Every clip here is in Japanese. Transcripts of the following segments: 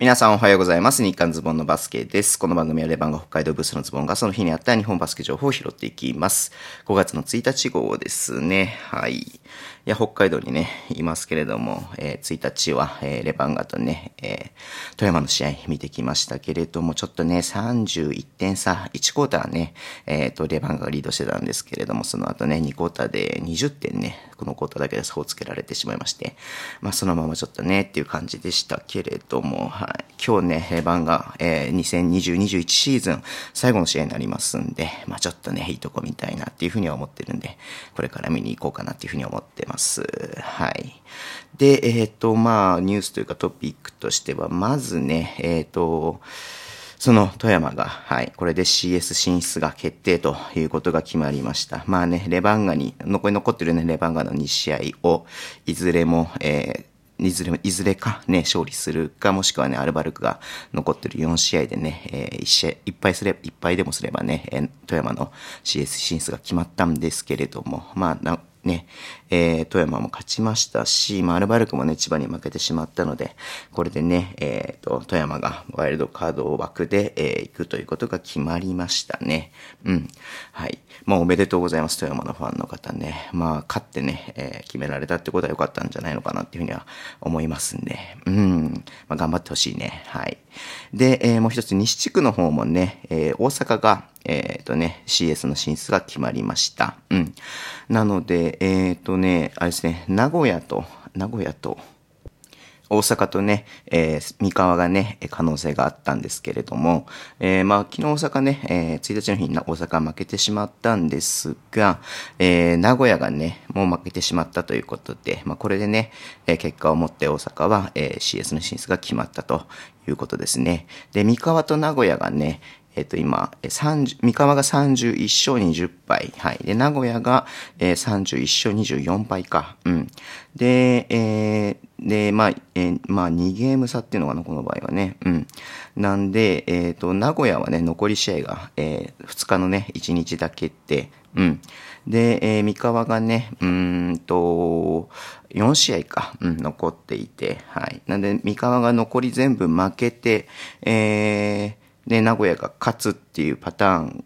皆さんおはようございます。日刊ズボンのバスケです。この番組はレバンが北海道ブースのズボンがその日にあった日本バスケ情報を拾っていきます。5月の1日号ですね。はい。いや、北海道にね、いますけれども、えー、1日は、えー、レバンガとね、えー、富山の試合見てきましたけれども、ちょっとね、31点差、1クォーターね、えっ、と、レバンガがリードしてたんですけれども、その後ね、2クォーターで20点ね、このクォーターだけで差をつけられてしまいまして、まあ、そのままちょっとね、っていう感じでしたけれども、はい。今日ね、レバンガ、えー、2020-21シーズン、最後の試合になりますんで、まあ、ちょっとね、いいとこ見たいなっていうふうには思ってるんで、これから見に行こうかなっていうふうに思ってます。はい。で、えっ、ー、と、まあ、ニュースというかトピックとしては、まずね、えっ、ー、と、その富山が、はい、これで CS 進出が決定ということが決まりました。まあね、レバンガに、残り残ってるね、レバンガの2試合を、いずれも、えー、いずれも、いずれかね、勝利するか、もしくはね、アルバルクが残ってる4試合でね、えー、1試合、いっぱいすれば、いっぱいでもすればね、えー、富山の CS 進出が決まったんですけれども、まあ、ね、えー、富山も勝ちましたし、まあ、アルバルクもね、千葉に負けてしまったので、これでね、えー、と、富山がワイルドカード枠で、えー、行くということが決まりましたね。うん。はい。まあ、おめでとうございます、富山のファンの方ね。まあ、勝ってね、えー、決められたってことは良かったんじゃないのかなっていうふうには思いますんで、うん。まあ、頑張ってほしいね。はい。で、えー、もう一つ、西地区の方もね、えー、大阪が、えっ、ー、とね、CS の進出が決まりました。うん。なので、えっ、ー、とね、あれですね、名古屋と、名古屋と、大阪とね、えー、三河がね、可能性があったんですけれども、えー、まあ、昨日大阪ね、えー、1日の日に大阪負けてしまったんですが、えー、名古屋がね、もう負けてしまったということで、まあ、これでね、えー、結果をもって大阪は、えー、CS の進出が決まったということですね。で、三河と名古屋がね、えっ、と、今、30、三河が31勝20敗。はい。で、名古屋が、えー、31勝24敗か。うん。で、えー、で、まあ、えー、まあ、2ゲーム差っていうのかな、この場合はね。うん。なんで、えっ、ー、と、名古屋はね、残り試合が、えー、2日のね、1日だけって、うん。で、えー、三河がね、うんと、4試合か、うん、残っていて、はい。なんで、三河が残り全部負けて、えー、で、名古屋が勝つっていうパターン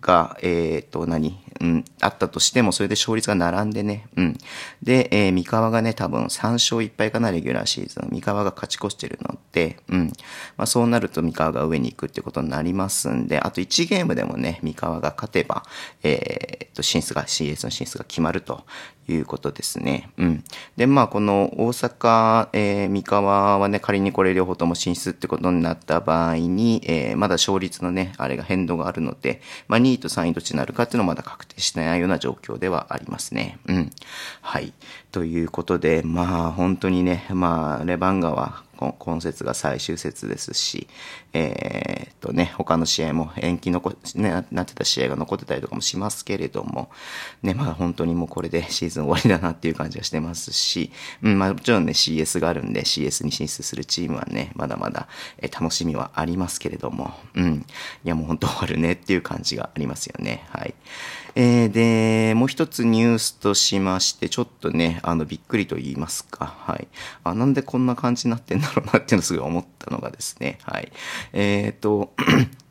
が、えっ、ー、と、何？うん、あったとしても、それで勝率が並んでね、うん。で、えー、三河がね、多分3勝1敗かな、レギュラーシーズン。三河が勝ち越してるので、うん。まあそうなると三河が上に行くってことになりますんで、あと1ゲームでもね、三河が勝てば、えー、と、進出が、CS の進出が決まるということですね。うん。で、まあこの大阪、えー、三河はね、仮にこれ両方とも進出ってことになった場合に、えー、まだ勝率のね、あれが変動があるので、まあ2位と3位どっちになるかっていうのはまだ確定しないような状況ではありますね。うん。はい。ということで、まあ本当にね、まあレバンガは今節が最終節ですし、えー、っとね、他の試合も延期残、ね、なってた試合が残ってたりとかもしますけれども、ね、まあ本当にもうこれで シーズン終わりだなっていう感じがしてますし、うん、まあもちろんね CS があるんで CS に進出するチームはね、まだまだ、え、楽しみはありますけれども、うん、いやもう本当終わるねっていう感じがありますよね。はい。えー、で、もう一つニュースとしまして、ちょっとね、あの、びっくりと言いますか。はい。あ、なんでこんな感じになってんだろうなっていうのをすごい思ったのがですね、はい。えっ、ー、と、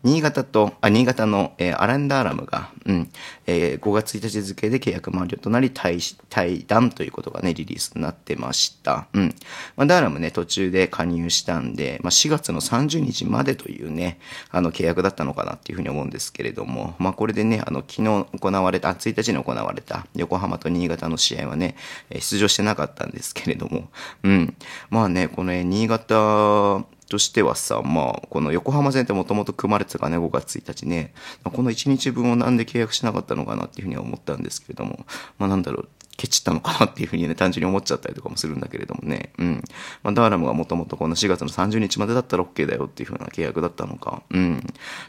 新潟と、あ、新潟の、えー、アランダーラムが、うん、えー、5月1日付で契約満了となり対、対談ということがね、リリースになってました。うん。まあ、ダーラムね、途中で加入したんで、まあ、4月の30日までというね、あの、契約だったのかなっていうふうに思うんですけれども、まあ、これでね、あの、昨日行われた、1日に行われた横浜と新潟の試合はね、出場してなかったんですけれども、うん。まあね、この、新潟、としてはさ、まあ、この横浜線ってもともと組まれてたからね、5月1日ね。この1日分をなんで契約しなかったのかなっていうふうには思ったんですけれども、まあなんだろう、ケチったのかなっていうふうにね、単純に思っちゃったりとかもするんだけれどもね。うん。まあ、ダーラムがもともとこの4月の30日までだったら OK だよっていうふうな契約だったのか。うん。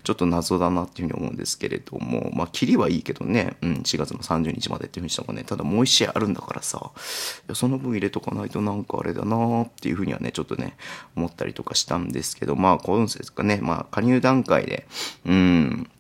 ちょっと謎だなっていうふうに思うんですけれども、まあ、キリはいいけどね。うん。4月の30日までっていうふうにしたもね。ただもう一試合あるんだからさ、いやその分入れとかないとなんかあれだなっていうふうにはね、ちょっとね、思ったりとかしたんですけど、まあ、今節かね、まあ、加入段階で、うん、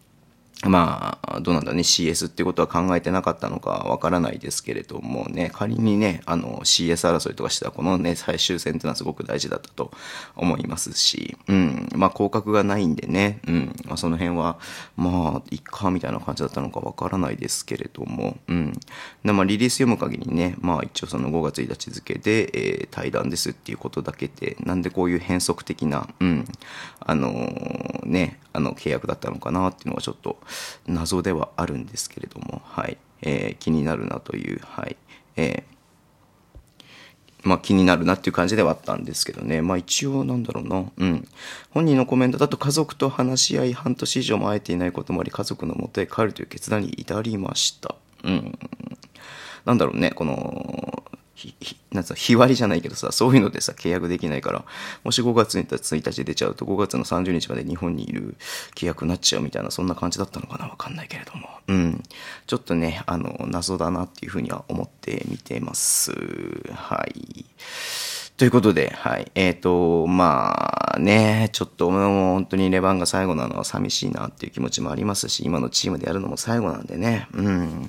まあ、どうなんだね、CS ってことは考えてなかったのかわからないですけれどもね、仮にね、あの、CS 争いとかしたら、このね、最終戦っていうのはすごく大事だったと思いますし、うん、まあ、降格がないんでね、うん、まあ、その辺は、まあ、いっか、みたいな感じだったのかわからないですけれども、うん。で、まあ、リリース読む限りね、まあ、一応その5月1日付で、えー、対談ですっていうことだけで、なんでこういう変則的な、うん、あのー、ね、あの、契約だったのかなっていうのはちょっと、謎ではあるんですけれども、はい、えー、気になるなという、はい、えーまあ気になるなっていう感じではあったんですけどね。まあ一応なんだろうな。うん。本人のコメントだと家族と話し合い半年以上も会えていないこともあり家族のもとへ帰るという決断に至りました。うん。なんだろうね。この、ひ、なんつうの、日割りじゃないけどさ、そういうのでさ、契約できないから、もし5月1日出ちゃうと5月の30日まで日本にいる契約になっちゃうみたいな、そんな感じだったのかなわかんないけれども。うん。ちょっとね、あの、謎だなっていうふうには思って見てます。はい。ということで、はい。えっ、ー、と、まあね、ちょっともう本当にレバンが最後なのは寂しいなっていう気持ちもありますし、今のチームでやるのも最後なんでね、うん。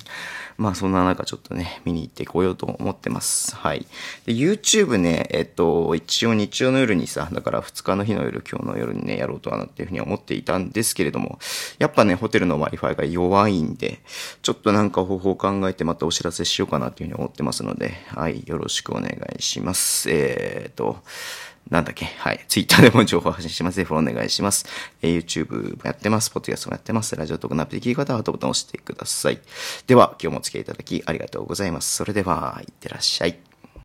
まあそんな中ちょっとね、見に行ってこようと思ってます。はい。で、YouTube ね、えっと、一応日曜の夜にさ、だから2日の日の夜、今日の夜にね、やろうとはなっていうふうに思っていたんですけれども、やっぱね、ホテルの Wi-Fi が弱いんで、ちょっとなんか方法を考えてまたお知らせしようかなっていうふうに思ってますので、はい、よろしくお願いします。えー、えっと、なんだっけ？はい。ツイッターでも情報発信してます。フォローお願いします。えー、YouTube もやってます。ポッドキャストもやってます。ラジオトークのアプリで聞き方はハートボタンを押してください。では、今日もお付き合いいただきありがとうございます。それでは、いってらっしゃい。